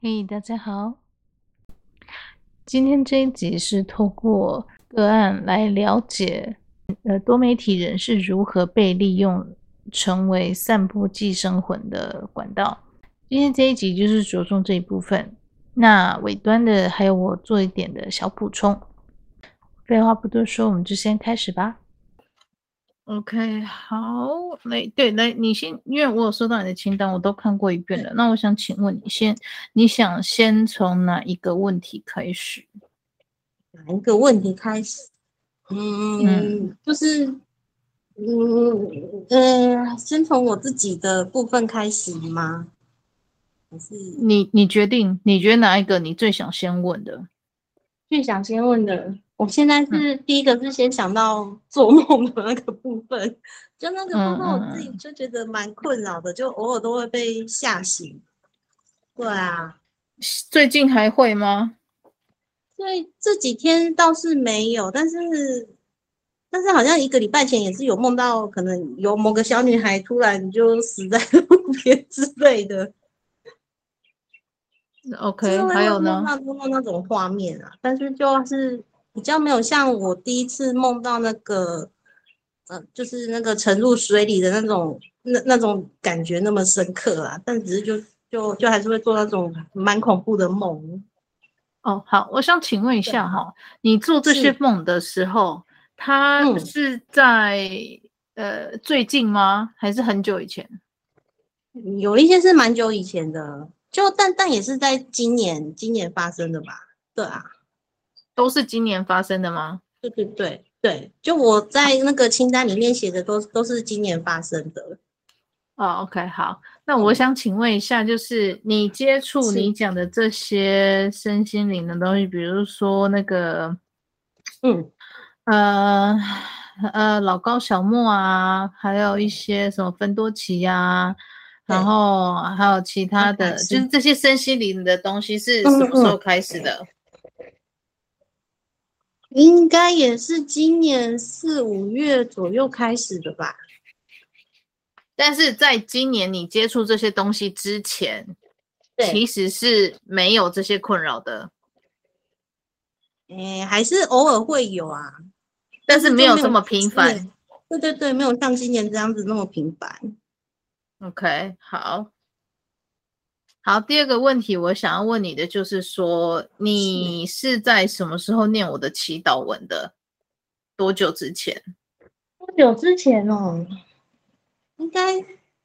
嘿，大家好。今天这一集是透过个案来了解，呃，多媒体人是如何被利用成为散布寄生魂的管道。今天这一集就是着重这一部分，那尾端的还有我做一点的小补充。废话不多说，我们就先开始吧。OK，好，来，对，来，你先，因为我有收到你的清单，我都看过一遍了。那我想请问你先，你想先从哪一个问题开始？哪一个问题开始？嗯，嗯就是，嗯呃，先从我自己的部分开始吗？还是你你决定？你觉得哪一个你最想先问的？最想先问的。我现在是第一个是先想到做梦的那个部分，嗯、就那个部分我自己就觉得蛮困扰的，嗯、就偶尔都会被吓醒。对啊，最近还会吗？对，这几天倒是没有，但是但是好像一个礼拜前也是有梦到，可能有某个小女孩突然就死在路边之类的。OK，还有呢？梦到那种画面啊，但是就是。比较没有像我第一次梦到那个，呃，就是那个沉入水里的那种那那种感觉那么深刻啊，但只是就就就还是会做那种蛮恐怖的梦。哦，好，我想请问一下哈，你做这些梦的时候，它是在、嗯、呃最近吗？还是很久以前？有一些是蛮久以前的，就但但也是在今年今年发生的吧？对啊。都是今年发生的吗？对对对对，就我在那个清单里面写的都都是今年发生的。哦，OK，好，那我想请问一下，就是你接触你讲的这些身心灵的东西，比如说那个，嗯，呃呃，老高小莫啊，还有一些什么芬多奇呀、啊，然后还有其他的，就是这些身心灵的东西是什么时候开始的？应该也是今年四五月左右开始的吧。但是在今年你接触这些东西之前，对，其实是没有这些困扰的。哎，还是偶尔会有啊，但是没有这么频繁。对对对，没有像今年这样子那么频繁。OK，好。好，第二个问题，我想要问你的就是说，你是在什么时候念我的祈祷文的？多久之前？多久之前哦？应该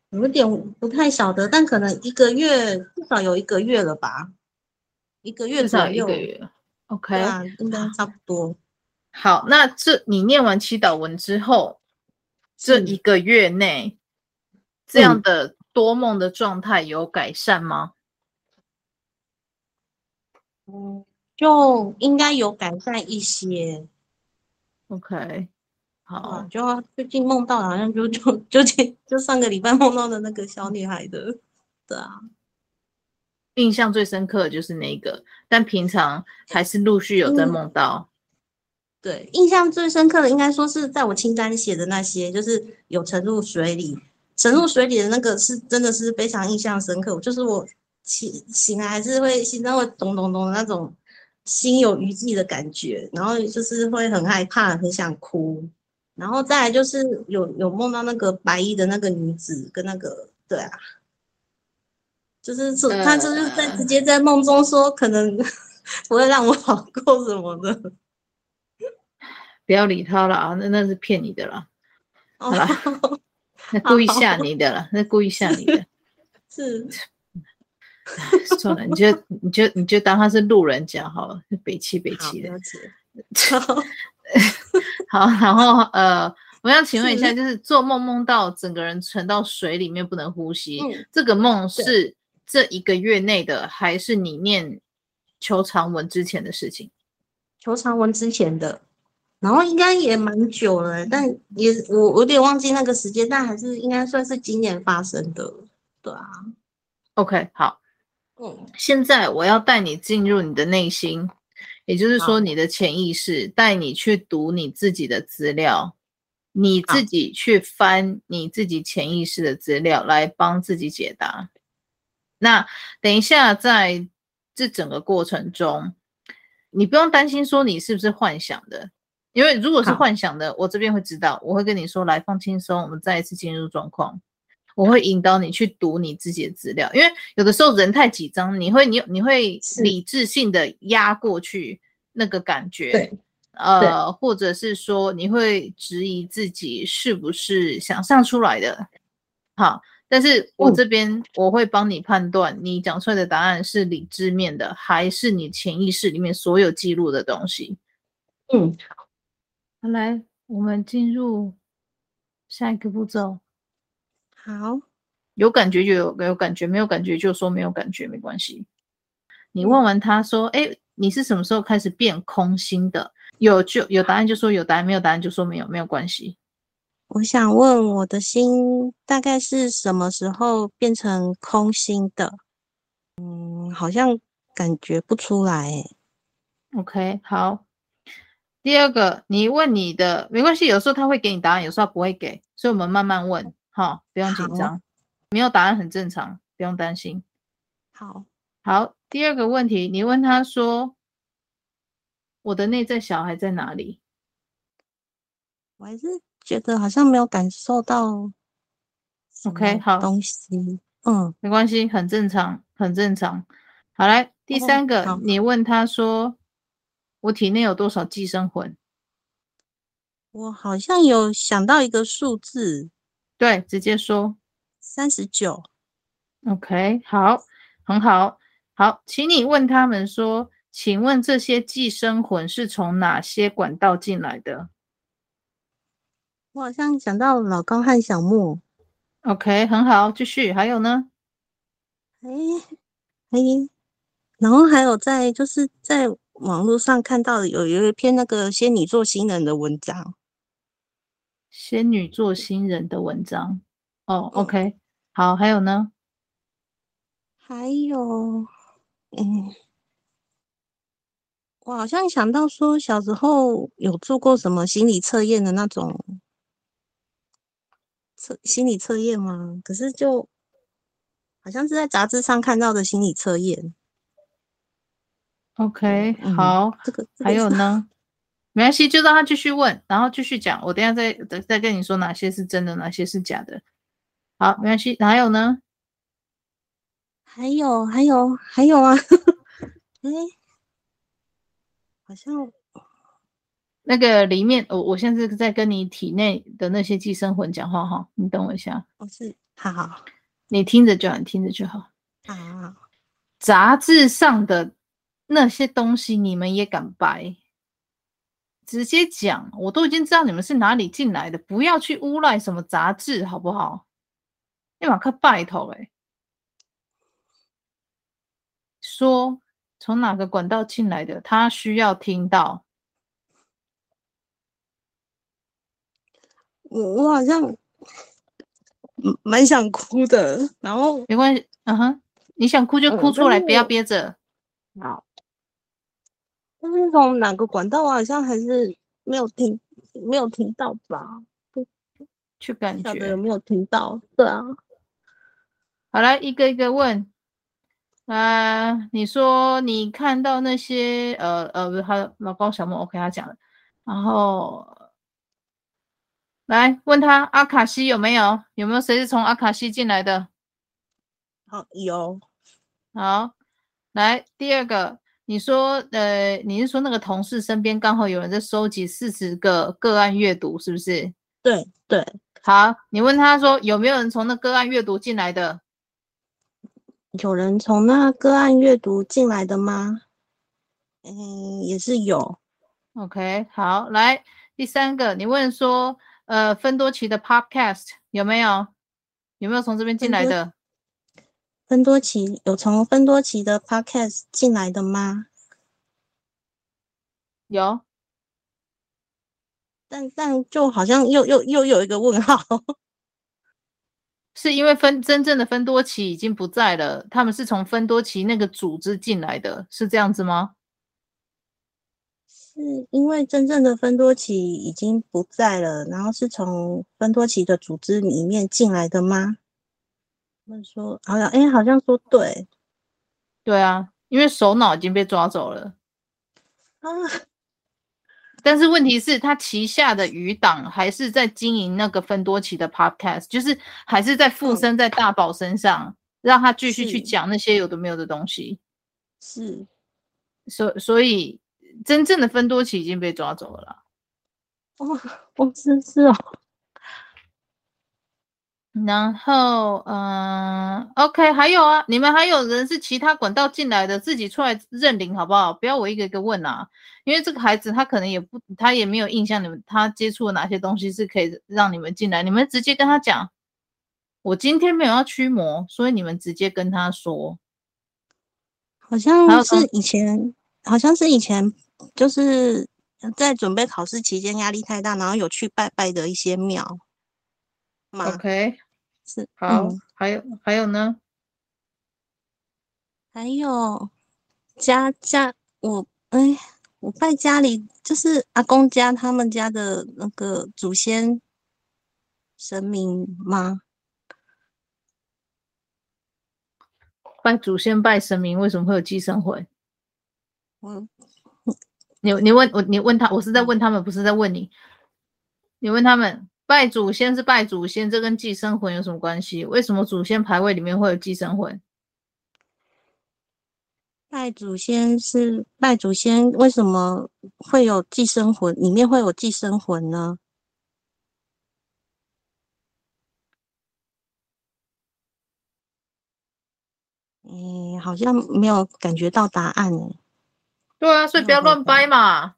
有点不太晓得，但可能一个月，至少有一个月了吧？一个月左右。一个月。OK，啊，应该差不多。好，那这你念完祈祷文之后，这一个月内，这样的。多梦的状态有改善吗？嗯，就应该有改善一些。OK，好，就最近梦到好像就就就就上个礼拜梦到的那个小女孩的，对啊，印象最深刻的就是那个，但平常还是陆续有在梦到。嗯。对，印象最深刻的应该说是在我清单写的那些，就是有沉入水里。沉入水里的那个是真的是非常印象深刻，就是我醒醒来还是会心脏会咚咚咚的那种心有余悸的感觉，然后就是会很害怕，很想哭，然后再来就是有有梦到那个白衣的那个女子跟那个对啊，就是说他就是在直接在梦中说可能 不会让我好过什么的，不要理他了啊，那那是骗你的啦，好了。那故意吓你的了，那故意吓你的，是，算了，你就你就你就当他是路人甲好了，北气北气的，好，然后呃，我想请问一下，就是做梦梦到整个人沉到水里面不能呼吸，嗯、这个梦是这一个月内的，还是你念求长文之前的事情？求长文之前的。然后应该也蛮久了，但也我我有点忘记那个时间，但还是应该算是今年发生的，对啊。OK，好，嗯，现在我要带你进入你的内心，也就是说你的潜意识，带你去读你自己的资料，你自己去翻你自己潜意识的资料来帮自己解答。那等一下，在这整个过程中，你不用担心说你是不是幻想的，因为如果是幻想的，我这边会知道，我会跟你说，来放轻松，我们再一次进入状况。我会引导你去读你自己的资料，因为有的时候人太紧张，你会你你会理智性的压过去那个感觉，对，呃，或者是说你会质疑自己是不是想象出来的，好，但是我这边我会帮你判断，你讲出来的答案是理智面的，还是你潜意识里面所有记录的东西。嗯，好，来，我们进入下一个步骤。好，有感觉就有有感觉，没有感觉就说没有感觉，没关系。你问完他说：“哎、欸，你是什么时候开始变空心的？”有就有答案就说有答案，没有答案就说没有，没有关系。我想问我的心大概是什么时候变成空心的？嗯，好像感觉不出来。OK，好。第二个，你问你的没关系，有时候他会给你答案，有时候他不会给，所以我们慢慢问。好，不用紧张，没有答案很正常，不用担心。好，好，第二个问题，你问他说：“我的内在小孩在哪里？”我还是觉得好像没有感受到。OK，好，东西，嗯，没关系，很正常，很正常。好，来，第三个，哦，你问他说：“我体内有多少寄生魂？”我好像有想到一个数字。对，直接说三十九。OK，好，很好，好，请你问他们说，请问这些寄生魂是从哪些管道进来的？我好像想到老高和小莫。OK，很好，继续，还有呢？哎哎，然后还有在就是在网络上看到有有一篇那个仙女座新人的文章。仙女座新人的文章哦，OK，好，还有呢？还有，嗯，我好像想到说，小时候有做过什么心理测验的那种测心理测验吗？可是就好像是在杂志上看到的心理测验。OK，好，嗯，这个，这个，还有呢？没关系，就让他继续问，然后继续讲。我等下再再再跟你说哪些是真的，哪些是假的。好，没关系。还有呢？还有，还有，还有啊！哎，好像那个里面，我我现在是在跟你体内的那些寄生魂讲话哈。你等我一下。哦，是，好好，你听着就好，你听着就好。啊，杂志上的那些东西，你们也敢掰？直接讲，我都已经知道你们是哪里进来的，不要去诬赖什么杂志，好不好？你马克拜托哎，说从哪个管道进来的，他需要听到。我我好像蛮想哭的，然后没关系，嗯哼，你想哭就哭出来，不要憋着。好。但是从哪个管道，我好像还是没有听，没有听到吧？去感觉有没有听到？对啊。好，来一个一个问。啊、呃，你说你看到那些呃呃，他老高小莫，OK，他讲了。然后来问他阿卡西有没有？有没有谁是从阿卡西进来的？好，有。好，来第二个。你说，呃，你是说那个同事身边刚好有人在收集四十个个案阅读，是不是？对对。好，你问他说有没有人从那个案阅读进来的？有人从那个案阅读进来的吗？嗯，也是有。OK，好，来第三个，你问说，呃，芬多奇的 Podcast 有没有？有没有从这边进来的？芬多奇有从芬多奇的 podcast 进来的吗？有，但但就好像又又又有一个问号。是因为分真正的芬多奇已经不在了，他们是从芬多奇那个组织进来的，是这样子吗？是因为真正的芬多奇已经不在了，然后是从芬多奇的组织里面进来的吗？他们说好像，哎，好像说对，对啊，因为首脑已经被抓走了啊。但是问题是，他旗下的余党还是在经营那个芬多奇的 podcast，就是还是在附身在大宝身上，嗯、让他继续去讲那些有的没有的东西。是，所所以真正的芬多奇已经被抓走了啦。哦，我真是哦。然后，嗯，OK，还有啊，你们还有人是其他管道进来的，自己出来认领好不好？不要我一个一个问啊，因为这个孩子他可能也不，他也没有印象，你们他接触了哪些东西是可以让你们进来，你们直接跟他讲，我今天没有要驱魔，所以你们直接跟他说。好像是以前，好像是以前，就是在准备考试期间压力太大，然后有去拜拜的一些庙。OK。是好，嗯、还有还有呢？还有家家我哎，我拜家里就是阿公家他们家的那个祖先神明吗？拜祖先拜神明，为什么会有寄生魂？我你你问我你问他，我是在问他们，不是在问你。你问他们。拜祖先是拜祖先，这跟寄生魂有什么关系？为什么祖先牌位里面会有寄生魂？拜祖先是拜祖先，为什么会有寄生魂？里面会有寄生魂呢？嗯，好像没有感觉到答案呢。对啊，所以不要乱掰嘛。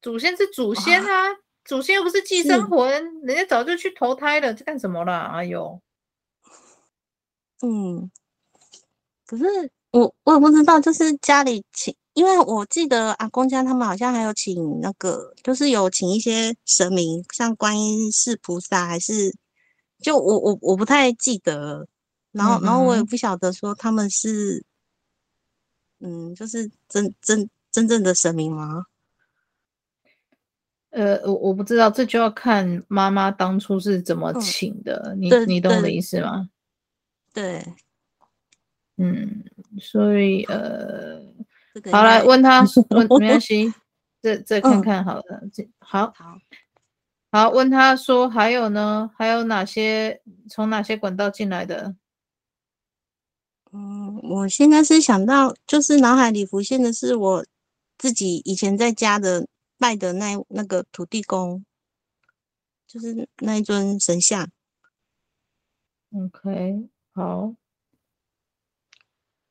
祖先是祖先啊。祖先又不是寄生魂，人家早就去投胎了，这干什么啦？哎呦，嗯，可是我我也不知道，就是家里请，因为我记得阿公家他们好像还有请那个，就是有请一些神明，像观音、是菩萨，还是就我我我不太记得，然后、嗯、然后我也不晓得说他们是，嗯，就是真真真正的神明吗？呃，我我不知道，这就要看妈妈当初是怎么请的，嗯、你你懂我的意思吗？对，嗯，所以呃，好来问他 问没关系，再再看看好了，这、嗯、好好好问他说还有呢，还有哪些从哪些管道进来的？嗯，我现在是想到，就是脑海里浮现的是我自己以前在家的。拜的那那个土地公，就是那一尊神像。OK，好，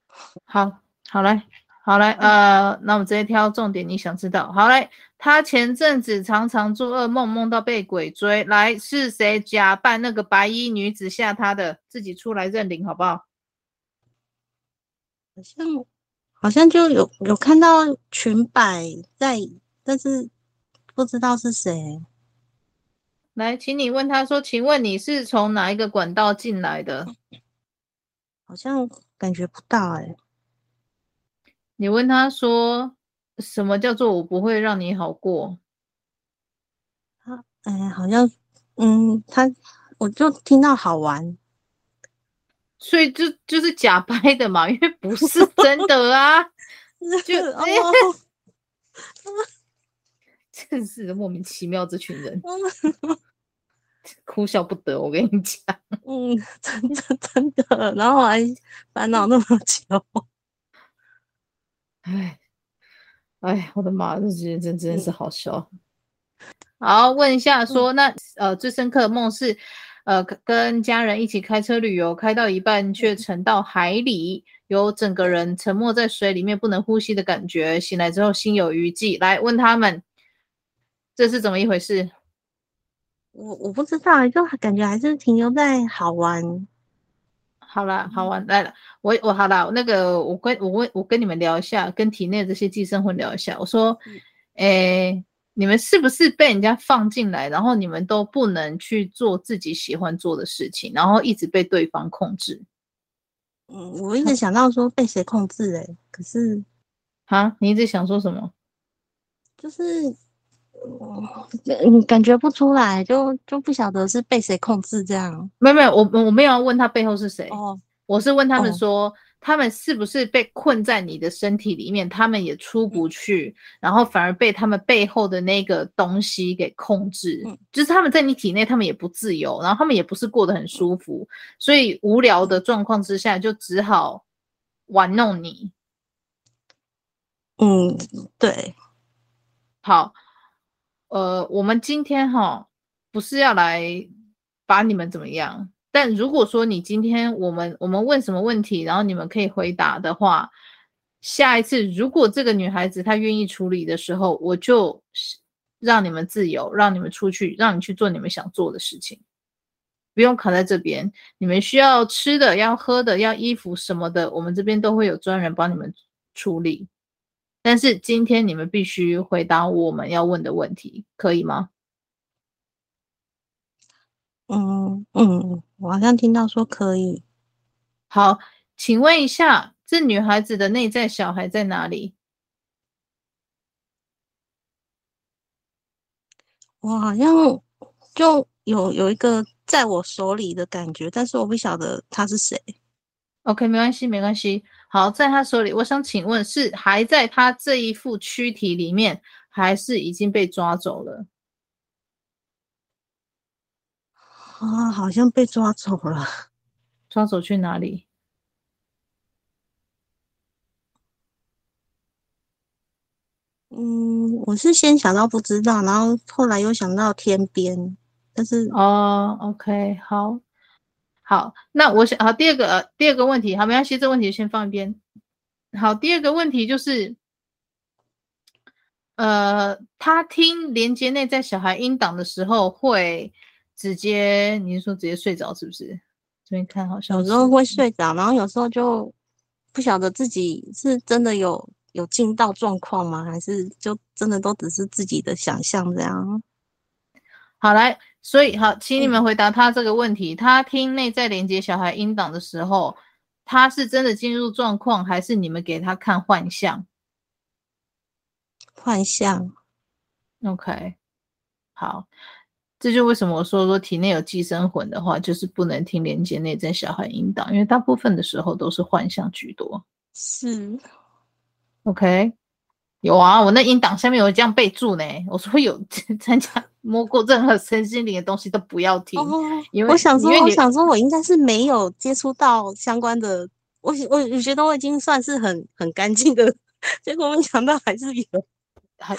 好，好来，好来，呃，那我们直接挑重点，你想知道？好嘞，他前阵子常常做噩梦，梦到被鬼追，来是谁假扮那个白衣女子吓他的？自己出来认领好不好？好像好像就有有看到裙摆在。但是不知道是谁。来，请你问他说：“请问你是从哪一个管道进来的？”好像感觉不到哎、欸。你问他说：“什么叫做我不会让你好过？”他哎，好像嗯，他我就听到好玩，所以就就是假掰的嘛，因为不是真的啊。就哦。真是莫名其妙，这群人 哭笑不得。我跟你讲，嗯，真的真的，然后还烦恼那么久，哎哎，我的妈，这些真真的是好笑。好，问一下说，说那呃，最深刻的梦是呃，跟家人一起开车旅游，开到一半却沉到海里，有整个人沉没在水里面，不能呼吸的感觉。醒来之后心有余悸，来问他们。这是怎么一回事？我我不知道，就感觉还是停留在好玩。好了，好玩来了，我我好了，那个我跟我问我跟你们聊一下，跟体内这些寄生魂聊一下。我说，诶，你们是不是被人家放进来，然后你们都不能去做自己喜欢做的事情，然后一直被对方控制？嗯，我一直想到说被谁控制哎、欸，可是，啊，你一直想说什么？就是，嗯，感觉不出来，就就不晓得是被谁控制这样。没有没有，我我没有要问他背后是谁，哦，我是问他们说。哦他们是不是被困在你的身体里面？他们也出不去，然后反而被他们背后的那个东西给控制。嗯，就是他们在你体内，他们也不自由，然后他们也不是过得很舒服，所以无聊的状况之下，就只好玩弄你。嗯，对。好，呃，我们今天哈不是要来把你们怎么样？但如果说你今天我们我们问什么问题，然后你们可以回答的话，下一次如果这个女孩子她愿意处理的时候，我就让你们自由，让你们出去，让你去做你们想做的事情，不用卡在这边。你们需要吃的、要喝的、要衣服什么的，我们这边都会有专人帮你们处理。但是今天你们必须回答我们要问的问题，可以吗？嗯嗯，我好像听到说可以。好，请问一下，这女孩子的内在小孩在哪里？我好像就有有一个在我手里的感觉，但是我不晓得他是谁。OK，没关系，没关系。好，在他手里，我想请问，是还在他这一副躯体里面，还是已经被抓走了？啊，好像被抓走了。抓走去哪里？嗯，我是先想到不知道，然后后来又想到天边，但是哦，OK，好，好，那我想好第二个，呃，第二个问题，好，没关系，这个问题先放一边。好，第二个问题就是，呃，他听连接内在小孩音档的时候会。直接，你是说直接睡着是不是？这边看好像有时候会睡着，然后有时候就不晓得自己是真的有有进到状况吗？还是就真的都只是自己的想象这样？好，来，所以好，请你们回答他这个问题：嗯、他听内在连接小孩音档的时候，他是真的进入状况，还是你们给他看幻象？幻象。OK，好。这就为什么我说说体内有寄生魂的话，就是不能听连接内在小孩音档，因为大部分的时候都是幻象居多。是，OK，有啊，我那音档下面有这样备注呢。我说有 参加摸过任何身心灵的东西都不要听，哦、因为我想说，我想说我应该是没有接触到相关的，我我我觉得我已经算是很很干净的，结果没想到还是有。还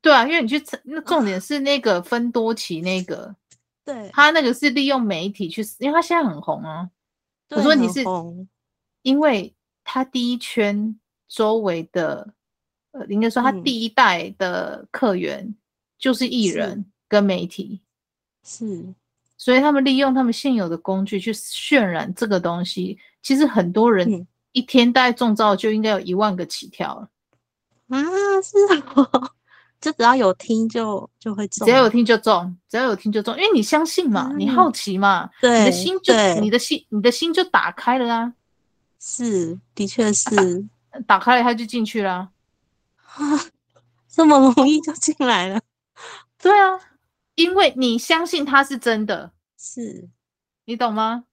对啊，因为你去那重点是那个分多奇那个，对，他那个是利用媒体去，因为他现在很红啊。我说你是，因为他第一圈周围的，呃，应该说他第一代的客源就是艺人跟媒体，是，所以他们利用他们现有的工具去渲染这个东西。其实很多人一天大概中招就应该有一万个起跳了。啊，是哦，就只要有听就就会中，只要有听就中，只要有听就中，因为你相信嘛，嗯、你好奇嘛，对，你的心就你的心你的心就打开了啊，是，的确是，打，打开了他就进去了，啊，这么容易就进来了，对啊，因为你相信他是真的，是你懂吗？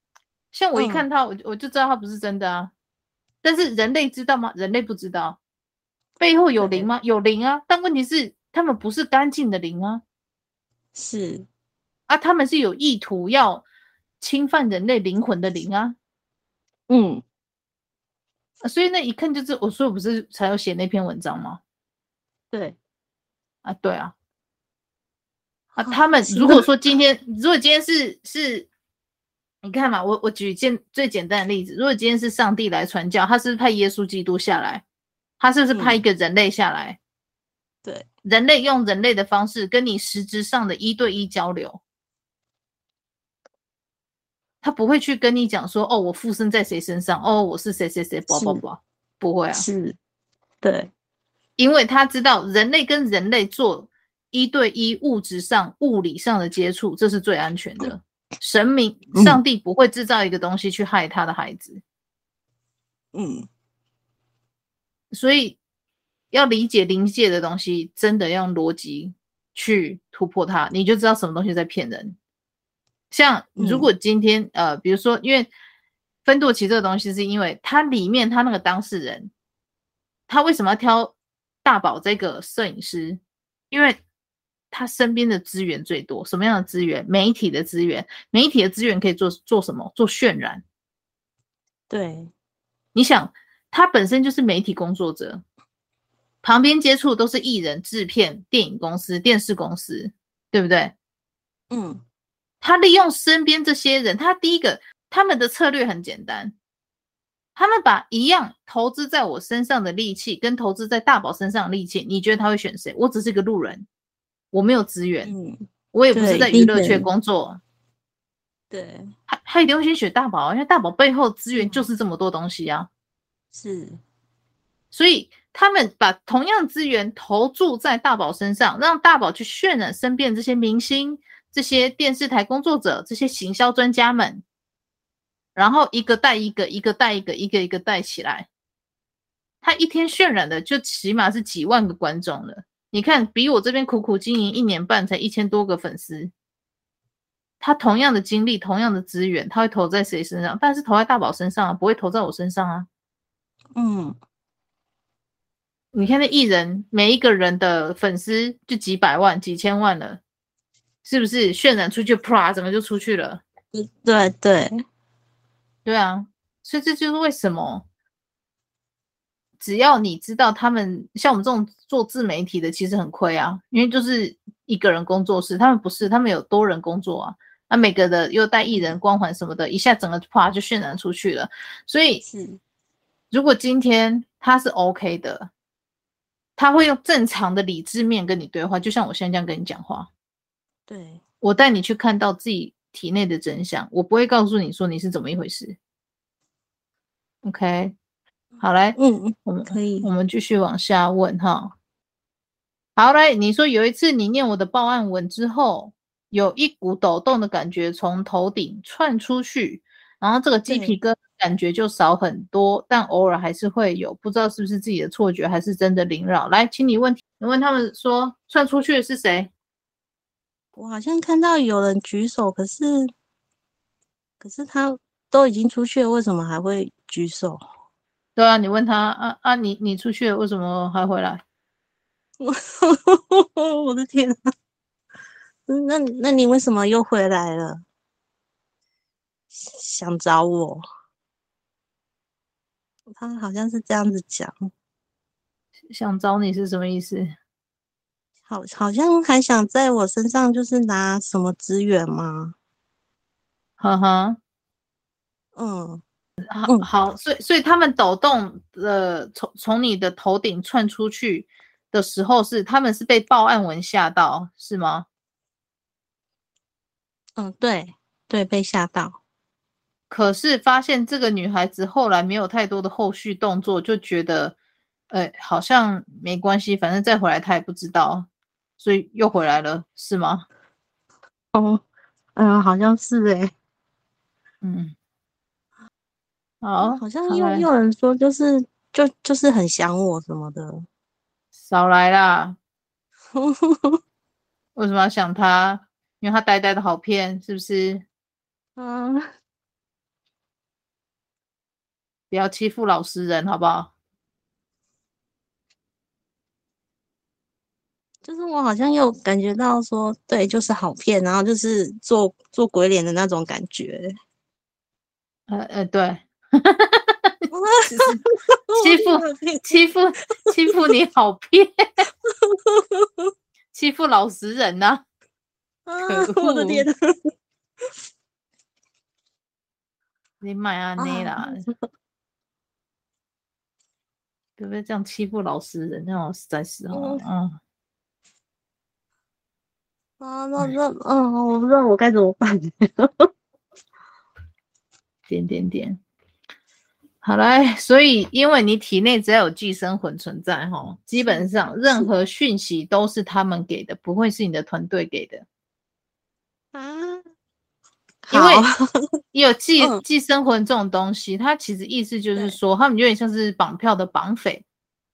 像我一看他，嗯、我我就知道他不是真的啊，但是人类知道吗？人类不知道。背后有灵吗？有灵啊，但问题是他们不是干净的灵啊，是啊，他们是有意图要侵犯人类灵魂的灵啊，嗯，所以那一看就是，我说我不是才有写那篇文章吗？对，啊，对啊，啊，他们如果说今天，如果今天是是，你看嘛，我我举一件最简单的例子，如果今天是上帝来传教，他是不是派耶稣基督下来？他是不是派一个人类下来？嗯、对，人类用人类的方式跟你实质上的一对一交流，他不会去跟你讲说：“哦，我附身在谁身上？哦，我是谁谁谁？”不不不，不会啊。是，对，因为他知道人类跟人类做一对一物质上、物理上的接触，这是最安全的。神明、上帝不会制造一个东西去害他的孩子。嗯，所以要理解灵界的东西，真的要用逻辑去突破它，你就知道什么东西在骗人。像如果今天、嗯、呃，比如说，因为芬多奇这个东西，是因为它里面它那个当事人，他为什么要挑大宝这个摄影师？因为他身边的资源最多，什么样的资源？媒体的资源，媒体的资源可以做做什么？做渲染。对，你想，他本身就是媒体工作者，旁边接触都是艺人、制片、电影公司、电视公司，对不对？嗯。他利用身边这些人，他第一个，他们的策略很简单，他们把一样投资在我身上的力气，跟投资在大宝身上的力气，你觉得他会选谁？我只是个路人，我没有资源，嗯，我也不是在娱乐圈工作，对，他他一定会先选大宝，因为大宝背后资源就是这么多东西啊，是，所以他们把同样资源投注在大宝身上，让大宝去渲染身边这些明星。这些电视台工作者，这些行销专家们，然后一个带一个，一个带一个，一个一个带起来，他一天渲染的就起码是几万个观众了。你看，比我这边苦苦经营一年半才一千多个粉丝，他同样的精力，同样的资源，他会投在谁身上？但是投在大宝身上啊，不会投在我身上啊。嗯，你看那艺人，每一个人的粉丝就几百万、几千万了。是不是渲染出去，啪，怎么就出去了？对对对啊，所以这就是为什么，只要你知道他们像我们这种做自媒体的，其实很亏啊，因为就是一个人工作室，他们不是，他们有多人工作啊，那每个的又带艺人光环什么的，一下整个啪就渲染出去了。所以，是如果今天他是 OK 的，他会用正常的理智面跟你对话，就像我现在这样跟你讲话。对，我带你去看到自己体内的真相，我不会告诉你说你是怎么一回事。OK，好来，嗯，我们可以，我们继续往下问哈。好来，你说有一次你念我的报案文之后，有一股抖动的感觉从头顶窜出去，然后这个鸡皮疙瘩感觉就少很多，但偶尔还是会有，不知道是不是自己的错觉还是真的灵扰。来，请你问，你问他们说窜出去的是谁？我好像看到有人举手，可是，可是他都已经出去了，为什么还会举手？对啊，你问他啊啊，你你出去了，为什么还回来？我的天啊！那那你为什么又回来了？想找我？他好像是这样子讲。想找你是什么意思？好，好像还想在我身上就是拿什么资源吗？呵呵，嗯，好，好，所以，所以他们抖动的从从你的头顶窜出去的时候是，是他们是被报案文吓到，是吗？嗯，对，对，被吓到。可是发现这个女孩子后来没有太多的后续动作，就觉得，呃，好像没关系，反正再回来她也不知道。所以又回来了，是吗？哦，嗯，好像是诶、欸。嗯，好，好像又有人说，就是就就是很想我什么的，少来啦！为什么要想他？因为他呆呆的好骗，是不是？嗯，不要欺负老实人，好不好？就是我好像有感觉到说，对，就是好骗，然后就是做做鬼脸的那种感觉。呃呃，对，欺负欺负欺负你好骗，欺负老实人呐、啊！可恶！我的天哪！你买啊你啦，对不对？这样欺负老实人，那种实在是哦，嗯。啊，那那嗯，我不知道我该怎么办。点点点，好来，所以因为你体内只要有寄生魂存在，哈，基本上任何讯息都是他们给的，不会是你的团队给的。啊，因为 有寄寄生魂这种东西，它其实意思就是说，他们有点像是绑票的绑匪，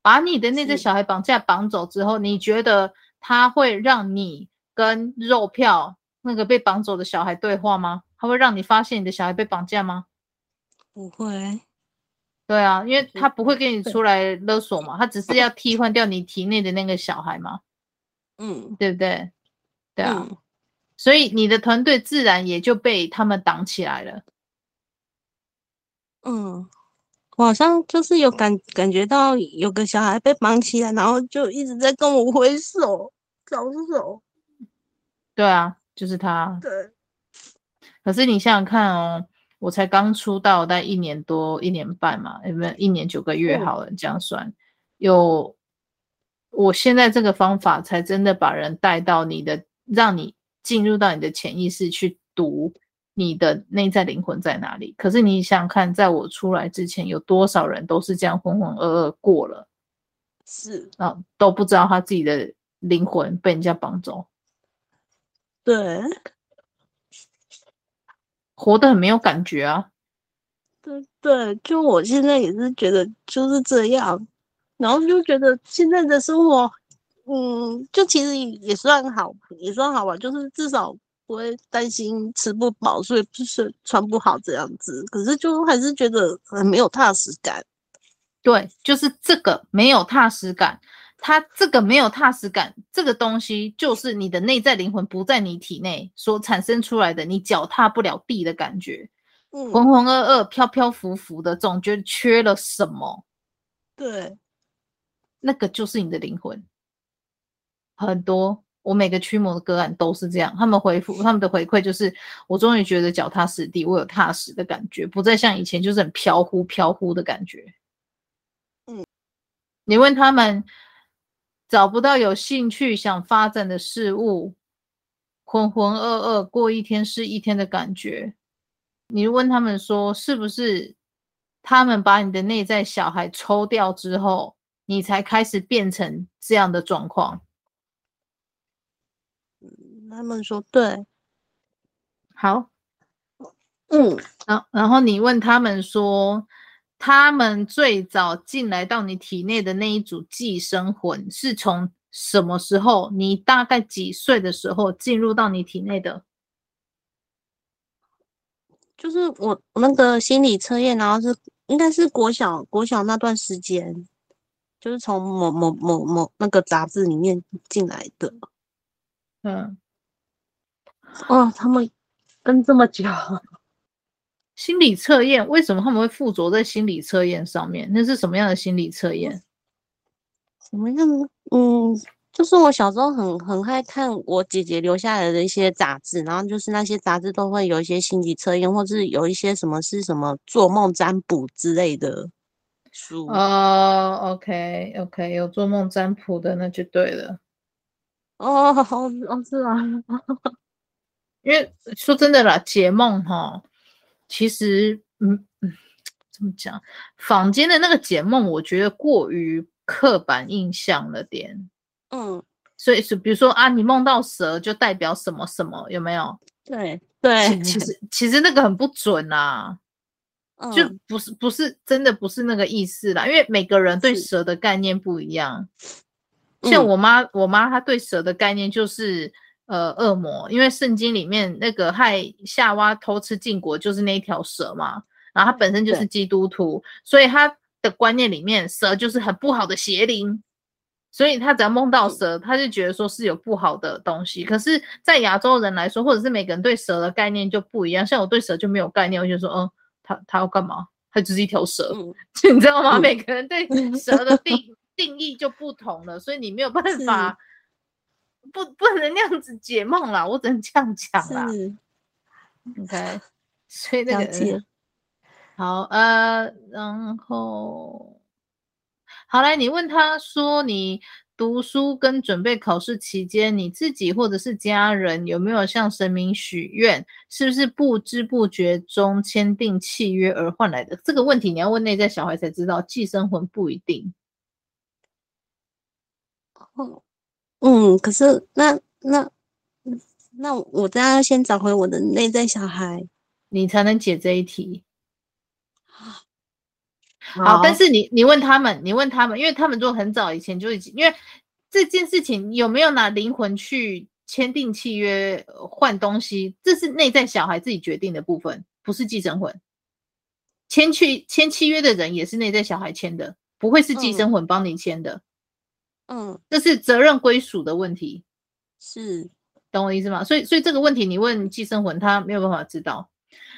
把你的那只小孩绑架绑走之后，你觉得他会让你跟肉票那个被绑走的小孩对话吗？他会让你发现你的小孩被绑架吗？不会。对啊，因为他不会跟你出来勒索嘛，他只是要替换掉你体内的那个小孩嘛，嗯，对不对？对啊，嗯、所以你的团队自然也就被他们挡起来了。嗯，我好像就是有感感觉到有个小孩被绑起来，然后就一直在跟我挥手招手。对啊，就是他。对。可是你想想看哦。我才刚出道，但一年多、一年半嘛，有没有一年九个月好了，这样算。有，我现在这个方法才真的把人带到你的，让你进入到你的潜意识去读你的内在灵魂在哪里。可是你想想看，在我出来之前，有多少人都是这样浑浑噩噩过了，是啊，都不知道他自己的灵魂被人家绑走。对。活得很没有感觉啊，对对，就我现在也是觉得就是这样，然后就觉得现在的生活，嗯，就其实也算好，也算好吧，就是至少不会担心吃不饱，所以不是穿不好这样子。可是就还是觉得很没有踏实感。对，就是这个没有踏实感。它这个没有踏实感，这个东西就是你的内在灵魂不在你体内所产生出来的，你脚踏不了地的感觉，嗯，浑浑噩噩、飘飘浮浮的，总觉得缺了什么。对，那个就是你的灵魂。很多我每个驱魔的个案都是这样，他们回复他们的回馈就是，我终于觉得脚踏实地，我有踏实的感觉，不再像以前就是很飘忽飘忽的感觉。嗯，你问他们。找不到有兴趣想发展的事物，浑浑噩噩过一天是一天的感觉。你问他们说，是不是他们把你的内在小孩抽掉之后，你才开始变成这样的状况？他们说对。好，嗯，然然后你问他们说。他们最早进来到你体内的那一组寄生魂是从什么时候？你大概几岁的时候进入到你体内的？就是我我那个心理测验，然后是应该是国小国小那段时间，就是从某某某某那个杂志里面进来的。嗯，哦，他们跟这么久。心理测验为什么他们会附着在心理测验上面？那是什么样的心理测验？什么样？嗯，就是我小时候很很爱看我姐姐留下来的一些杂志，然后就是那些杂志都会有一些心理测验，或是有一些什么是什么做梦占卜之类的书。哦，OK OK，有做梦占卜的那就对了。哦，好，哦，是啊，因为说真的啦，解梦哈。其实，嗯嗯，怎么讲？坊间的那个解梦，我觉得过于刻板印象了点。嗯，所以是比如说啊，你梦到蛇就代表什么什么，有没有？对对，其实 其实那个很不准啊，嗯、就不是不是真的不是那个意思啦，因为每个人对蛇的概念不一样。像我妈，我妈她对蛇的概念就是。呃，恶魔，因为圣经里面那个害夏娃偷吃禁果就是那一条蛇嘛，然后他本身就是基督徒，所以他的观念里面蛇就是很不好的邪灵，所以他只要梦到蛇，他就觉得说是有不好的东西。可是，在亚洲人来说，或者是每个人对蛇的概念就不一样，像我对蛇就没有概念，我就说，嗯，他他要干嘛？他就是一条蛇，嗯、你知道吗？每个人对蛇的定 定义就不同了，所以你没有办法。不，不能那样子解梦啦，我只能这样讲啦。是，OK，所以那个好呃，然后好来，你问他说你读书跟准备考试期间，你自己或者是家人有没有向神明许愿？是不是不知不觉中签订契约而换来的？这个问题你要问内在小孩才知道，寄生魂不一定。哦，嗯，可是那那那我当然要先找回我的内在小孩，你才能解这一题。好，但是你你问他们，你问他们，因为他们就很早以前就已经，因为这件事情有没有拿灵魂去签订契约换东西，这是内在小孩自己决定的部分，不是寄生魂。签去签契约的人也是内在小孩签的，不会是寄生魂帮你签的。嗯，这是责任归属的问题，是，懂我的意思吗？所以所以这个问题你问寄生魂，他没有办法知道。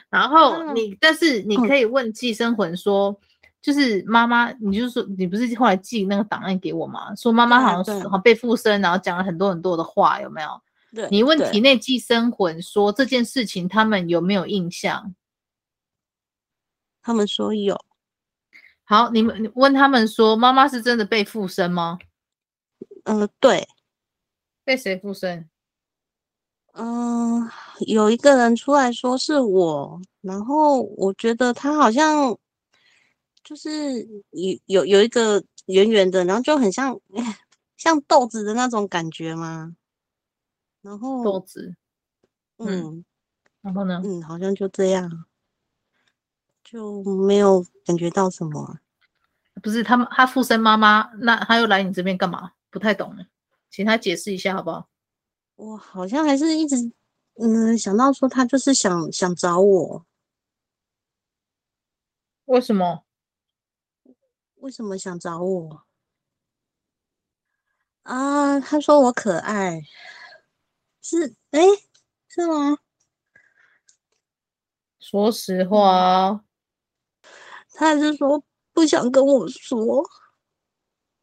然后你，但是你可以问寄生魂说。就是妈妈，你就说你不是后来寄那个档案给我吗？说妈妈好像是好像被附身，然后讲了很多很多的话，有没有？对。你问体内寄生魂说这件事情，他们有没有印象？他们说有。好，你们问他们说，妈妈是真的被附身吗？嗯、呃，对。被谁附身？嗯、呃，有一个人出来说是我，然后我觉得他好像。就是有有有一个圆圆的，然后就很像 像豆子的那种感觉吗？然后豆子，嗯，嗯，然后呢？嗯，好像就这样，就没有感觉到什么。不是他们，他附身妈妈，那他又来你这边干嘛？不太懂了，请他解释一下好不好？我好像还是一直嗯想到说他就是想想找我，为什么？为什么想找我啊？他说我可爱，是哎，是吗？说实话，他还是说不想跟我说。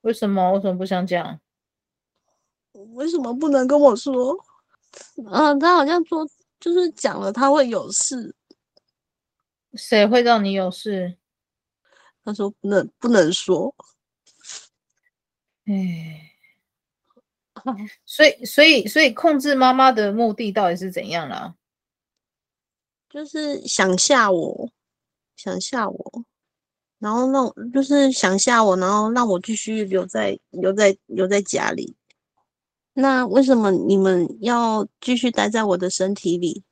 为什么？为什么不想讲？为什么不能跟我说？啊，他好像说就是讲了他会有事。谁会让你有事？他说不能不能说，哎，所以所以所以控制妈妈的目的到底是怎样啦？就是想吓我，想吓我，然后让就是想吓我，然后让我继续留在留在留在家里。那为什么你们要继续待在我的身体里？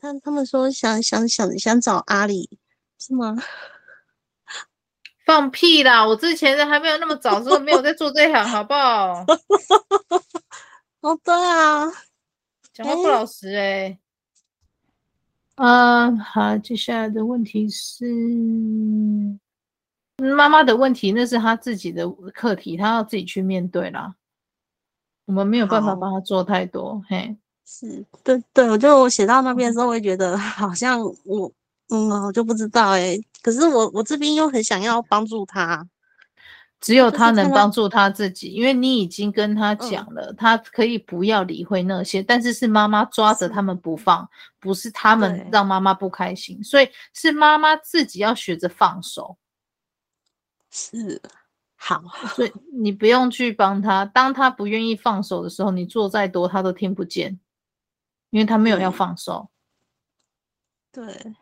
他他们说想想想想找阿里。是吗？放屁啦！我之前的还没有那么早，时候没有在做这行，好不好？哦，对啊，讲话不老实哎、欸。嗯、欸，uh, 好，接下来的问题是妈妈的问题，那是她自己的课题，她要自己去面对啦。我们没有办法帮她做太多。嘿，是对对，我就写到那边的时候，我会觉得好像我。嗯，我就不知道哎、欸。可是我我这边又很想要帮助他，只有他能帮助他自己，因为你已经跟他讲了，嗯、他可以不要理会那些，但是是妈妈抓着他们不放，不是他们让妈妈不开心，所以是妈妈自己要学着放手。是，好，所以你不用去帮他，当他不愿意放手的时候，你做再多他都听不见，因为他没有要放手。对。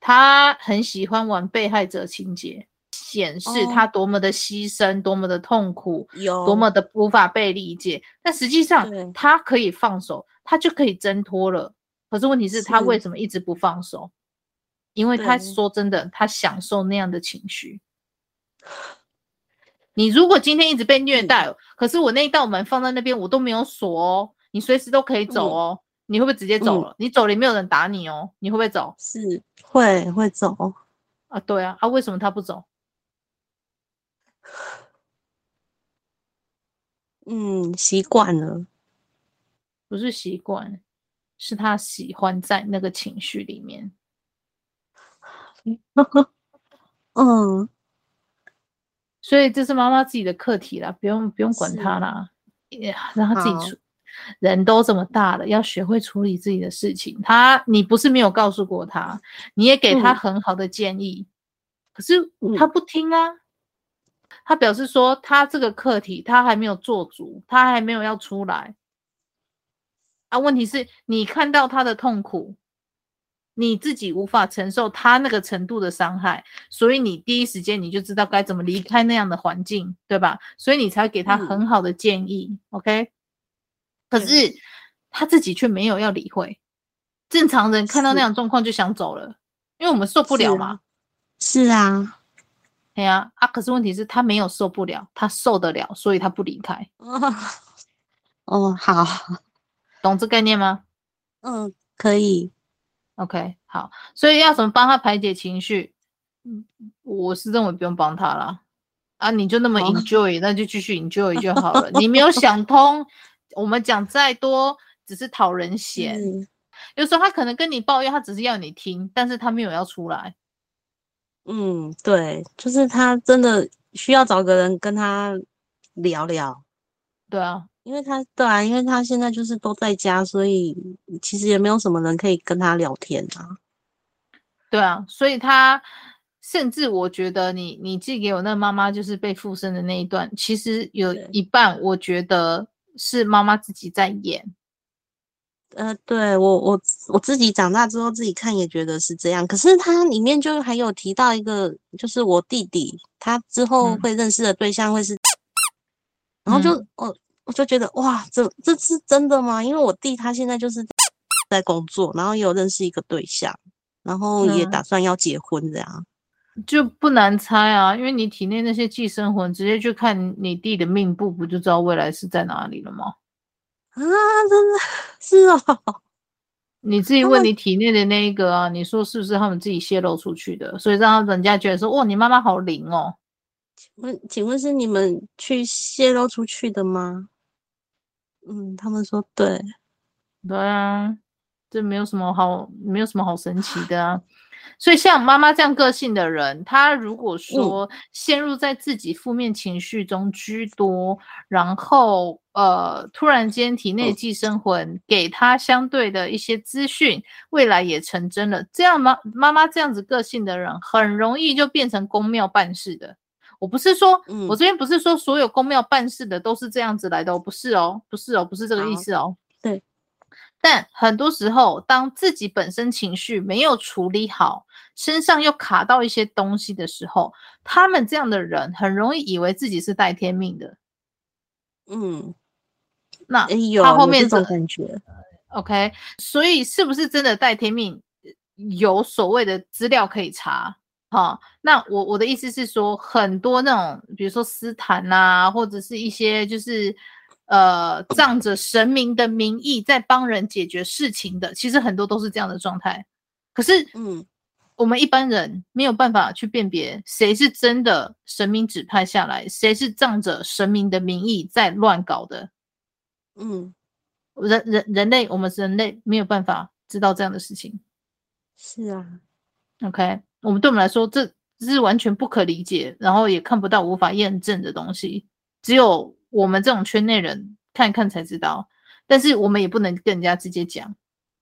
他很喜欢玩被害者情节，显示他多么的牺牲，哦、多么的痛苦，有多么的无法被理解。但实际上，他可以放手，他就可以挣脱了。可是问题是，他为什么一直不放手？因为他说真的，他享受那样的情绪。你如果今天一直被虐待，可是我那一道门放在那边，我都没有锁哦，你随时都可以走哦。嗯你会不会直接走了？嗯、你走了也没有人打你哦，你会不会走？是会会走啊，对啊，啊，为什么他不走？嗯，习惯了，不是习惯，是他喜欢在那个情绪里面。嗯，所以这是妈妈自己的课题啦，不用不用管他啦，让他自己处。人都这么大了，要学会处理自己的事情。他，你不是没有告诉过他，你也给他很好的建议，嗯、可是他不听啊。他表示说，他这个课题他还没有做足，他还没有要出来。啊，问题是你看到他的痛苦，你自己无法承受他那个程度的伤害，所以你第一时间你就知道该怎么离开那样的环境，对吧？所以你才给他很好的建议。嗯、OK，可是他自己却没有要理会。正常人看到那样状况就想走了，因为我们受不了嘛。是啊，对啊，啊！可是问题是，他没有受不了，他受得了，所以他不离开。哦，哦，好。懂这概念吗？嗯，可以。OK，好，所以要怎么帮他排解情绪？嗯，我是认为不用帮他啦。啊，你就那么 enjoy，、oh. 那就继续 enjoy 就好了。你没有 想通，我们讲再多只是讨人嫌。嗯、有时候他可能跟你抱怨，他只是要你听，但是他没有要出来。嗯，对，就是他真的需要找个人跟他聊聊。对啊。因为他对啊，因为他现在就是都在家，所以其实也没有什么人可以跟他聊天啊。对啊，所以他甚至我觉得你你寄给我那妈妈就是被附身的那一段，其实有一半我觉得是妈妈自己在演。呃，对我我我自己长大之后自己看也觉得是这样，可是它里面就还有提到一个，就是我弟弟他之后会认识的对象会是，嗯、然后就我。嗯我就觉得哇，这这是真的吗？因为我弟他现在就是在工作，然后也有认识一个对象，然后也打算要结婚这样，嗯、就不难猜啊。因为你体内那些寄生魂，直接去看你弟的命簿，不就知道未来是在哪里了吗？啊，真的是哦。你自己问你体内的那一个啊，你说是不是他们自己泄露出去的？所以让人家觉得说，哇，你妈妈好灵哦。请问，请问是你们去泄露出去的吗？嗯，他们说对，对啊，这没有什么好，没有什么好神奇的啊。所以像妈妈这样个性的人，她如果说陷入在自己负面情绪中居多，嗯、然后呃，突然间体内寄生魂给她相对的一些资讯，未来也成真了。这样妈妈妈这样子个性的人，很容易就变成公庙办事的。我不是说，嗯、我这边不是说所有公庙办事的都是这样子来的，哦，不是哦，不是哦，不是这个意思哦。对，但很多时候，当自己本身情绪没有处理好，身上又卡到一些东西的时候，他们这样的人很容易以为自己是带天命的。嗯，那他后面这种感觉，OK，所以是不是真的带天命？有所谓的资料可以查。好，那我我的意思是说，很多那种，比如说斯坦呐、啊，或者是一些就是，呃，仗着神明的名义在帮人解决事情的，其实很多都是这样的状态。可是，嗯，我们一般人没有办法去辨别谁是真的神明指派下来，谁是仗着神明的名义在乱搞的。嗯，人人人类，我们人类没有办法知道这样的事情。是啊，OK。我们对我们来说，这是完全不可理解，然后也看不到、无法验证的东西。只有我们这种圈内人看看才知道。但是我们也不能跟人家直接讲。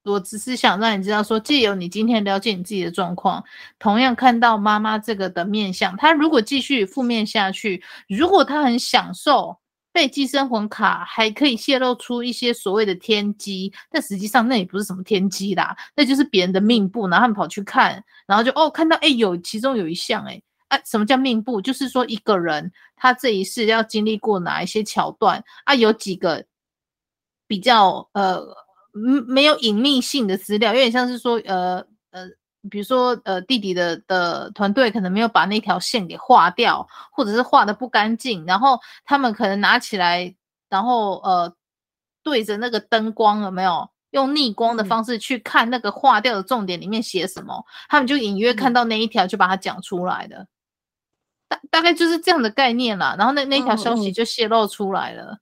我只是想让你知道说，说借由你今天了解你自己的状况，同样看到妈妈这个的面相，她如果继续负面下去，如果她很享受。被寄生魂卡还可以泄露出一些所谓的天机，但实际上那也不是什么天机啦，那就是别人的命簿，然后他们跑去看，然后就哦看到哎有其中有一项哎啊什么叫命簿？就是说一个人他这一世要经历过哪一些桥段啊，有几个比较呃没有隐秘性的资料，有点像是说呃呃。比如说，呃，弟弟的的团队可能没有把那条线给画掉，或者是画的不干净，然后他们可能拿起来，然后呃，对着那个灯光有没有用逆光的方式去看那个画掉的重点里面写什么，嗯、他们就隐约看到那一条就把它讲出来的，嗯、大大概就是这样的概念啦。然后那那条消息就泄露出来了，嗯、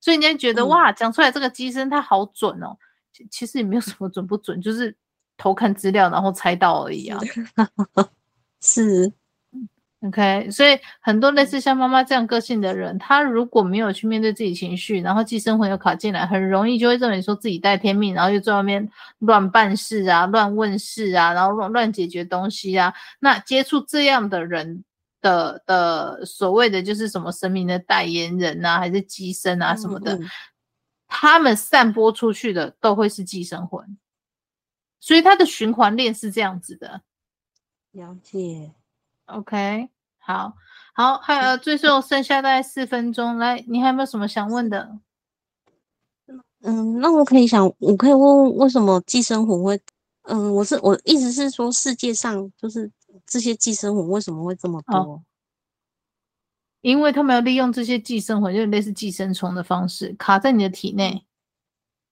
所以人家觉得、嗯、哇，讲出来这个机身它好准哦，其其实也没有什么准不准，就是。偷看资料，然后猜到而已啊。是，OK。所以很多类似像妈妈这样个性的人，他如果没有去面对自己情绪，然后寄生魂又卡进来，很容易就会认为说自己带天命，然后又在外面乱办事啊、乱问事啊，然后乱乱解决东西啊。那接触这样的人的的所谓的就是什么神明的代言人啊，还是寄生啊什么的，嗯嗯、他们散播出去的都会是寄生魂，所以它的循环链是这样子的。了解。OK，好，好，还有最后剩下大概四分钟，来，你还有没有什么想问的？嗯，那我可以想，我可以问问为什么寄生魂会？嗯，我是我意思是说，世界上就是这些寄生魂为什么会这么多？哦，因为他们要利用这些寄生魂，就类似寄生虫的方式，卡在你的体内，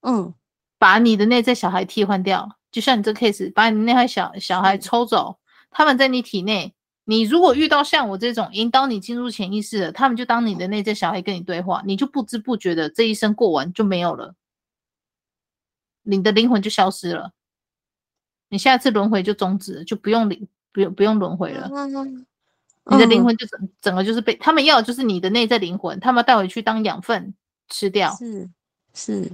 嗯，把你的内在小孩替换掉，就像你这 case，把你那块小小孩抽走，嗯，他们在你体内，你如果遇到像我这种引导你进入潜意识的，他们就当你的内在小孩跟你对话，你就不知不觉的这一生过完就没有了，你的灵魂就消失了。你下次轮回就终止了，就不用领，不用不用轮回了。嗯、你的灵魂就整整个就是被他们要就是你的内在灵魂，他们带回去当养分吃掉。是是，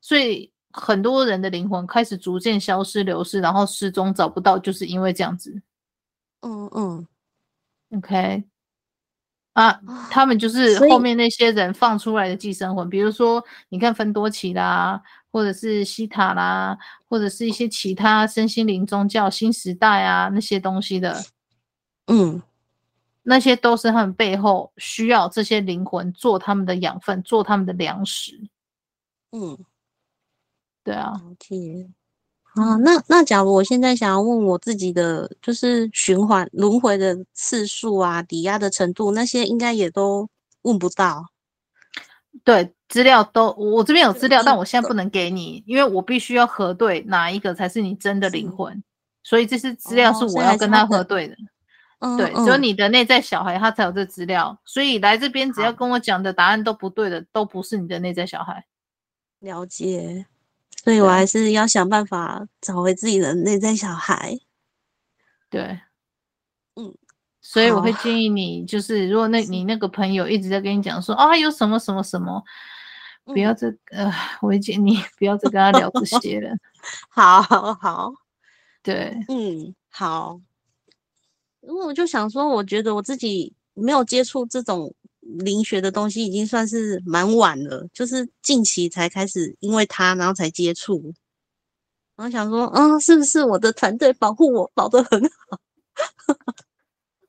所以很多人的灵魂开始逐渐消失、流失，然后失踪找不到，就是因为这样子。嗯嗯，OK。啊，他们就是后面那些人放出来的寄生魂，比如说你看芬多奇啦，或者是西塔啦，或者是一些其他身心灵宗教、新时代啊那些东西的，嗯，那些都是他们背后需要这些灵魂做他们的养分，做他们的粮食。嗯，对啊。啊，那那假如我现在想要问我自己的，就是循环轮回的次数啊，抵押的程度，那些应该也都问不到。对，资料都我这边有资料，但我现在不能给你，因为我必须要核对哪一个才是你真的灵魂，所以这些资料是我要跟他核对的。哦、对，只有你的内在小孩他才有这资料，所以来这边只要跟我讲的答案都不对的，都不是你的内在小孩。了解。所以我还是要想办法找回自己的内在小孩。对，嗯，所以我会建议你，就是如果那你那个朋友一直在跟你讲说啊，有什么什么什么，不要再、嗯、呃，我会建议你不要再跟他聊这 些了。好好好，对，嗯，好。因为我就想说，我觉得我自己没有接触这种。灵学的东西已经算是蛮晚了，就是近期才开始，因为他然后才接触，然后想说，嗯，是不是我的团队保护我保得很好？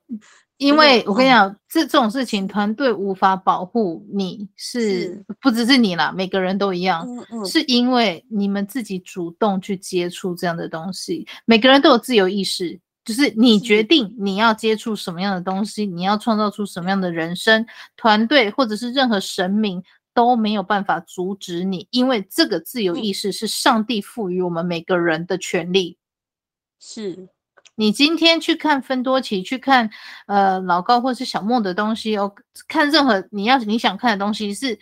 因为我跟你讲，这这种事情团队无法保护你是，是。不只是你啦，每个人都一样，嗯嗯，是因为你们自己主动去接触这样的东西，每个人都有自由意识。就是你决定你要接触什么样的东西，你要创造出什么样的人生，团队或者是任何神明都没有办法阻止你，因为这个自由意识是上帝赋予我们每个人的权利。是你今天去看芬多奇，去看呃老高或是小莫的东西哦，看任何你要你想看的东西是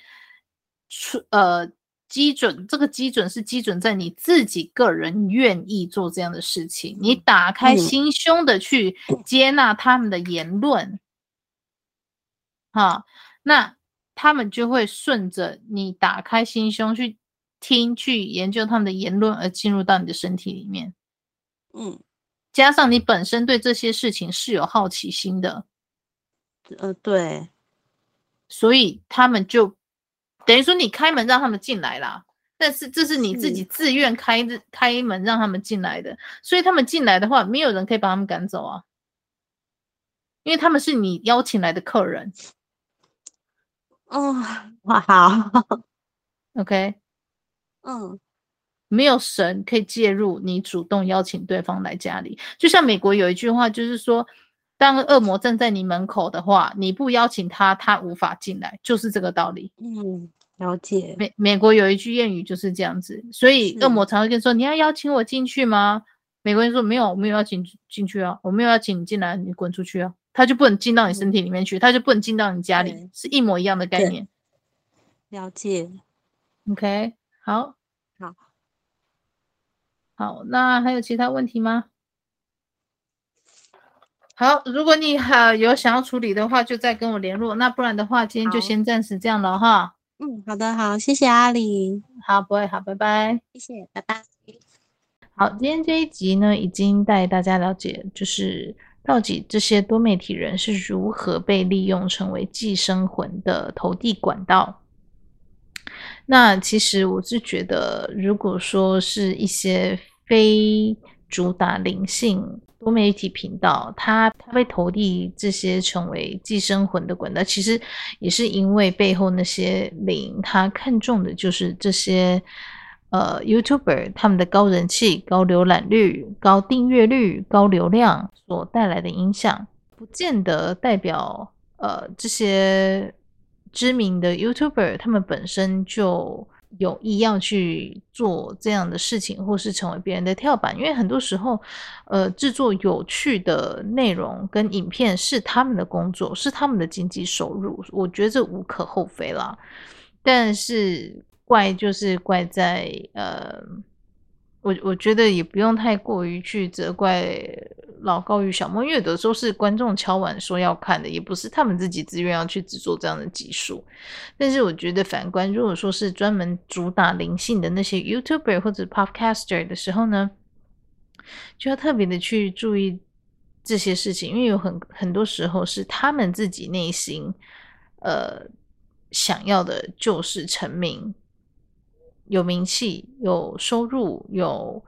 出呃。基准，这个基准是基准在你自己个人愿意做这样的事情，你打开心胸的去接纳他们的言论，好，那他们就会顺着你打开心胸去听、去研究他们的言论而进入到你的身体里面。嗯，加上你本身对这些事情是有好奇心的，呃，对，所以他们就。等于说你开门让他们进来啦，但是这是你自己自愿开开门让他们进来的，所以他们进来的话，没有人可以把他们赶走啊，因为他们是你邀请来的客人。哦，哇，好，OK，嗯，没有神可以介入你主动邀请对方来家里，就像美国有一句话，就是说，当恶魔站在你门口的话，你不邀请他，他无法进来，就是这个道理。嗯。了解，美美国有一句谚语就是这样子，所以恶魔常会跟你说：“你要邀请我进去吗？”美国人说：“没有，我没有邀请进去啊，我没有邀请你进来，你滚出去啊！”他就不能进到你身体里面去，他就不能进到你家里，是一模一样的概念。了解，OK，好，好，好，那还有其他问题吗？好，如果你还有想要处理的话，就再跟我联络。那不然的话，今天就先暂时这样了哈。嗯，好的，好，谢谢阿里，好，不会，好，拜拜，谢谢，拜拜。好，今天这一集呢，已经带大家了解，就是到底这些多媒体人是如何被利用成为寄生魂的投递管道。那其实我是觉得，如果说是一些非主打灵性多媒体频道，它它被投递这些成为寄生魂的管道，其实也是因为背后那些灵，他看重的就是这些呃 YouTuber 他们的高人气、高浏览率、高订阅率、高流量所带来的影响，不见得代表呃这些。知名的 YouTuber，他们本身就有意要去做这样的事情，或是成为别人的跳板。因为很多时候，呃，制作有趣的内容跟影片是他们的工作，是他们的经济收入。我觉得这无可厚非啦。但是怪就是怪在呃。我我觉得也不用太过于去责怪老高与小茉，因为有的时候是观众敲碗说要看的，也不是他们自己自愿要去制作这样的集数。但是我觉得反观，如果说是专门主打灵性的那些 YouTuber 或者 Podcaster 的时候呢，就要特别的去注意这些事情，因为有很很多时候是他们自己内心呃想要的就是成名。有名气、有收入、有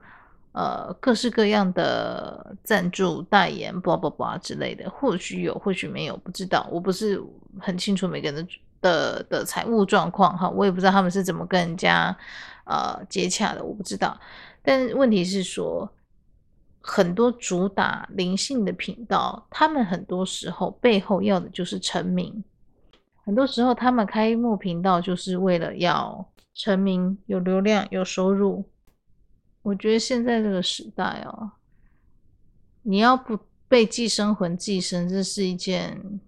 呃各式各样的赞助、代言，blah blah blah 之类的，或许有，或许没有，不知道。我不是很清楚每个人的的的财务状况哈，我也不知道他们是怎么跟人家呃接洽的，我不知道。但问题是说，很多主打灵性的频道，他们很多时候背后要的就是成名，很多时候他们开幕频道就是为了要。成名有流量有收入，我觉得现在这个时代哦，你要不被寄生魂寄生，这是一件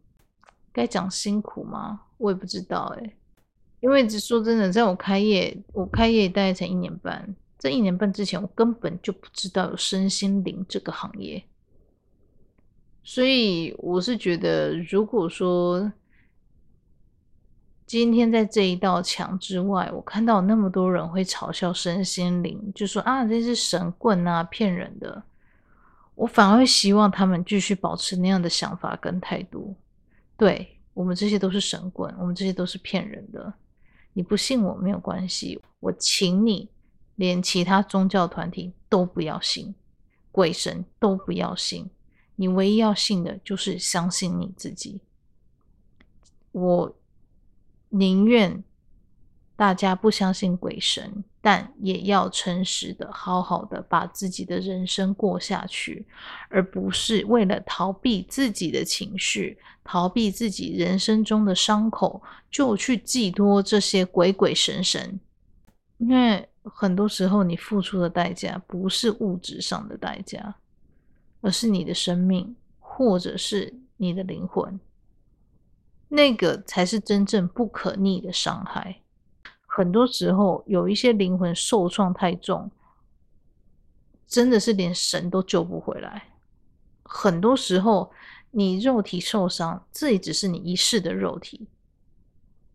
该讲辛苦吗？我也不知道诶，因为只说真的，在我开业，我开业大概才一年半，这一年半之前，我根本就不知道有身心灵这个行业，所以我是觉得，如果说。今天在这一道墙之外，我看到那么多人会嘲笑身心灵，就说啊，这是神棍啊，骗人的。我反而希望他们继续保持那样的想法跟态度。对，我们这些都是神棍，我们这些都是骗人的。你不信我没有关系，我请你连其他宗教团体都不要信，鬼神都不要信，你唯一要信的就是相信你自己。我。宁愿大家不相信鬼神，但也要诚实的、好好的把自己的人生过下去，而不是为了逃避自己的情绪、逃避自己人生中的伤口，就去寄托这些鬼鬼神神。因为很多时候，你付出的代价不是物质上的代价，而是你的生命，或者是你的灵魂。那个才是真正不可逆的伤害。很多时候，有一些灵魂受创太重，真的是连神都救不回来。很多时候，你肉体受伤，这也只是你一世的肉体，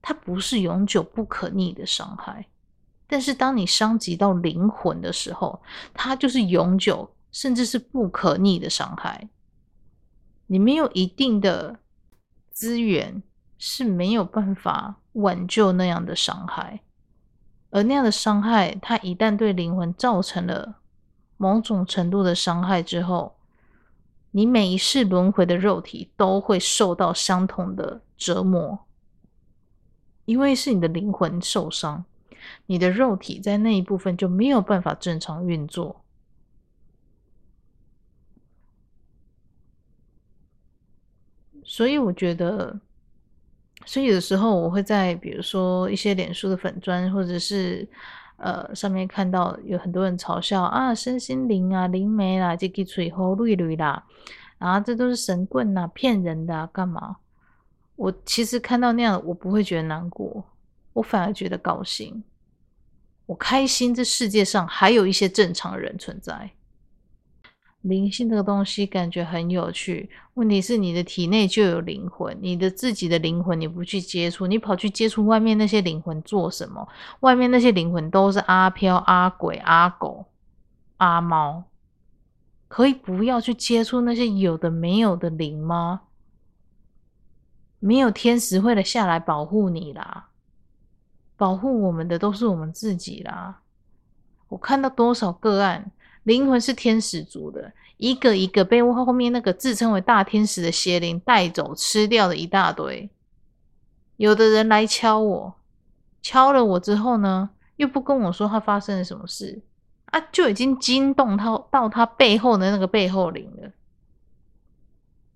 它不是永久不可逆的伤害。但是，当你伤及到灵魂的时候，它就是永久，甚至是不可逆的伤害。你没有一定的资源。是没有办法挽救那样的伤害，而那样的伤害，它一旦对灵魂造成了某种程度的伤害之后，你每一世轮回的肉体都会受到相同的折磨，因为是你的灵魂受伤，你的肉体在那一部分就没有办法正常运作，所以我觉得。所以有的时候我会在比如说一些脸书的粉专，或者是呃上面看到有很多人嘲笑啊身心灵啊灵媒啦，这个嘴后绿绿啦，啊这都是神棍呐、骗人的啊，干嘛？我其实看到那样，我不会觉得难过，我反而觉得高兴，我开心这世界上还有一些正常人存在。灵性这个东西感觉很有趣，问题是你的体内就有灵魂，你的自己的灵魂你不去接触，你跑去接触外面那些灵魂做什么？外面那些灵魂都是阿飘、阿鬼、阿狗、阿猫，可以不要去接触那些有的没有的灵吗？没有天使会的下来保护你啦，保护我们的都是我们自己啦。我看到多少个案，灵魂是天使族的，一个一个被后面那个自称为大天使的邪灵带走吃掉了一大堆。有的人来敲我，敲了我之后呢，又不跟我说他发生了什么事啊，就已经惊动到到他背后的那个背后灵了。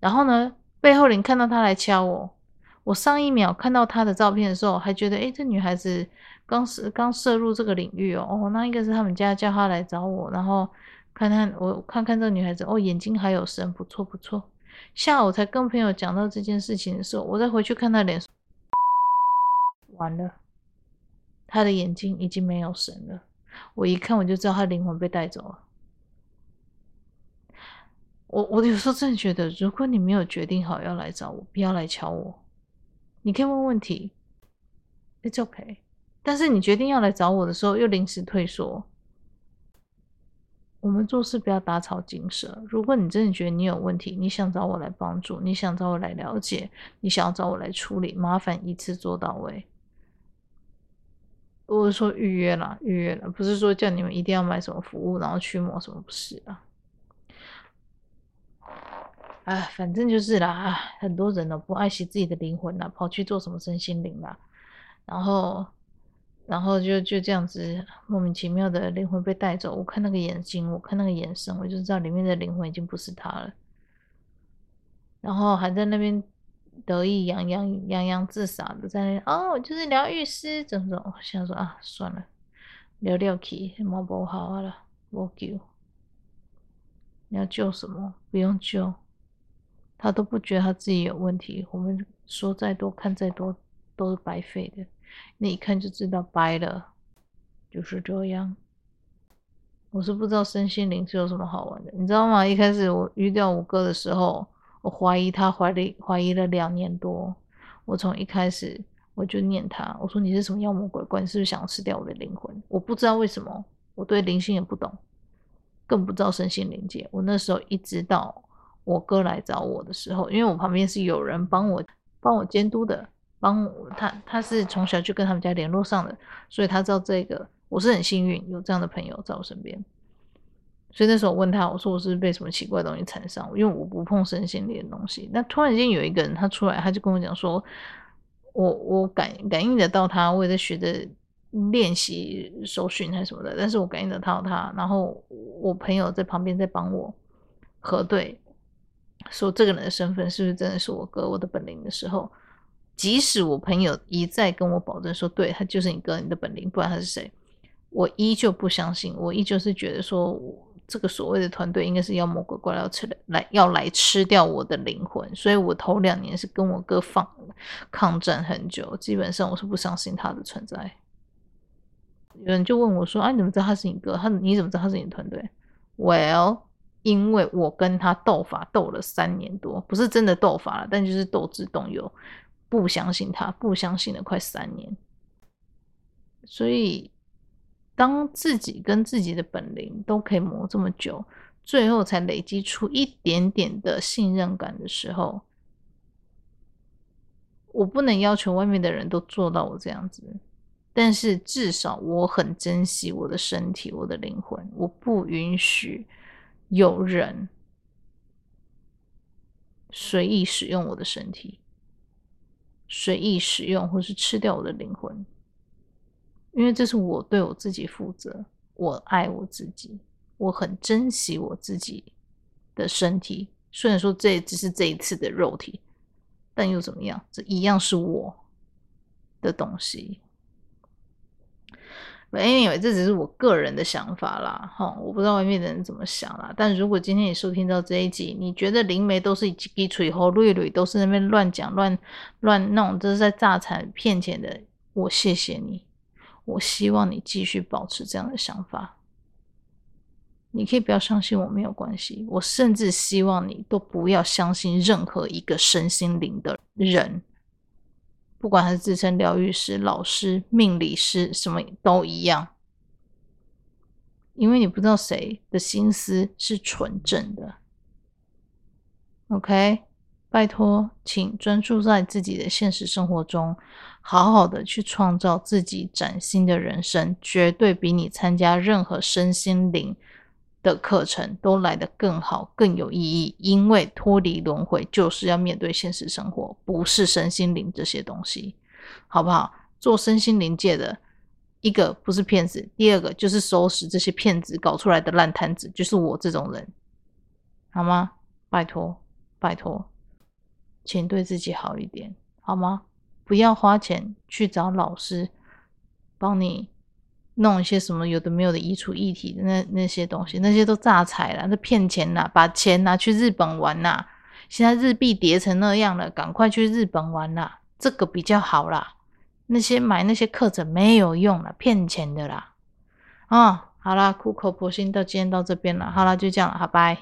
然后呢，背后灵看到他来敲我，我上一秒看到他的照片的时候，还觉得，诶，这女孩子刚是刚涉入这个领域哦，哦，那应该是他们家叫她来找我，然后看看我看看这个女孩子，哦，眼睛还有神，不错不错。下午才跟朋友讲到这件事情的时候，我再回去看她脸，完了，她的眼睛已经没有神了，我一看我就知道她灵魂被带走了。我我有时候真的觉得，如果你没有决定好要来找我，不要来敲我。你可以问问题，It's okay。但是你决定要来找我的时候，又临时退缩。我们做事不要打草惊蛇。如果你真的觉得你有问题，你想找我来帮助，你想找我来了解，你想要找我来处理，麻烦一次做到位。我是说预约啦，预约啦，不是说叫你们一定要买什么服务，然后驱魔什么，不是啊。哎，反正就是啦，很多人呢不爱惜自己的灵魂啦，跑去做什么身心灵啦，然后，然后就就这样子莫名其妙的灵魂被带走。我看那个眼睛，我看那个眼神，我就知道里面的灵魂已经不是他了。然后还在那边得意洋洋、洋洋自洒的在那哦，就是疗愈师，怎么怎么，想说啊，算了，聊聊去，毛不好了，我救，你要救什么？不用救。他都不觉得他自己有问题，我们说再多看再多都是白费的，你一看就知道白了，就是这样。我是不知道身心灵是有什么好玩的，你知道吗？一开始我遇到我哥的时候，我怀疑他怀疑怀疑了两年多。我从一开始我就念他，我说你是什么妖魔鬼怪？你是不是想吃掉我的灵魂？我不知道为什么，我对灵性也不懂，更不知道身心灵界。我那时候一直到。我哥来找我的时候，因为我旁边是有人帮我帮我监督的，帮他他是从小就跟他们家联络上的，所以他知道这个。我是很幸运有这样的朋友在我身边，所以那时候我问他，我说我是被什么奇怪的东西缠上？因为我不碰身心灵的东西。那突然间有一个人他出来，他就跟我讲说，我我感感应得到他，我也在学着练习手训还是什么的，但是我感应得到他，然后我朋友在旁边在帮我核对。说这个人的身份是不是真的是我哥，我的本灵的时候，即使我朋友一再跟我保证说，对，他就是你哥，你的本灵，不然他是谁？我依旧不相信，我依旧是觉得说，这个所谓的团队应该是妖魔鬼怪要吃来要来吃掉我的灵魂，所以我头两年是跟我哥放抗战很久，基本上我是不相信他的存在。有人就问我说，啊，你怎么知道他是你哥？他你怎么知道他是你团队？Well。因为我跟他斗法斗了三年多，不是真的斗法了，但就是斗智斗勇，不相信他，不相信了快三年。所以，当自己跟自己的本领都可以磨这么久，最后才累积出一点点的信任感的时候，我不能要求外面的人都做到我这样子，但是至少我很珍惜我的身体，我的灵魂，我不允许。有人随意使用我的身体，随意使用或是吃掉我的灵魂，因为这是我对我自己负责。我爱我自己，我很珍惜我自己的身体。虽然说这只是这一次的肉体，但又怎么样？这一样是我的东西。Anyway，这只是我个人的想法啦，哈，我不知道外面的人怎么想啦。但如果今天你收听到这一集，你觉得灵媒都是一吹后绿绿，都是那边乱讲、乱乱弄，这是在诈财骗钱的，我谢谢你。我希望你继续保持这样的想法。你可以不要相信我，没有关系。我甚至希望你都不要相信任何一个身心灵的人。不管他是自称疗愈师、老师、命理师，什么都一样。因为你不知道谁的心思是纯正的。OK，拜托，请专注在自己的现实生活中，好好的去创造自己崭新的人生，绝对比你参加任何身心灵的课程都来得更好、更有意义。因为脱离轮回就是要面对现实生活，不是身心灵这些东西，好不好？做身心灵界的。一个不是骗子，第二个就是收拾这些骗子搞出来的烂摊子，就是我这种人，好吗？拜托，拜托，请对自己好一点，好吗？不要花钱去找老师帮你弄一些什么有的没有的移除异体的那那些东西，那些都诈财了，那骗钱呐，把钱拿去日本玩呐！现在日币跌成那样了，赶快去日本玩啦，这个比较好啦。那些买那些课程没有用了，骗钱的啦！哦，好啦，苦口婆心到今天到这边了，好啦，就这样了，好，拜。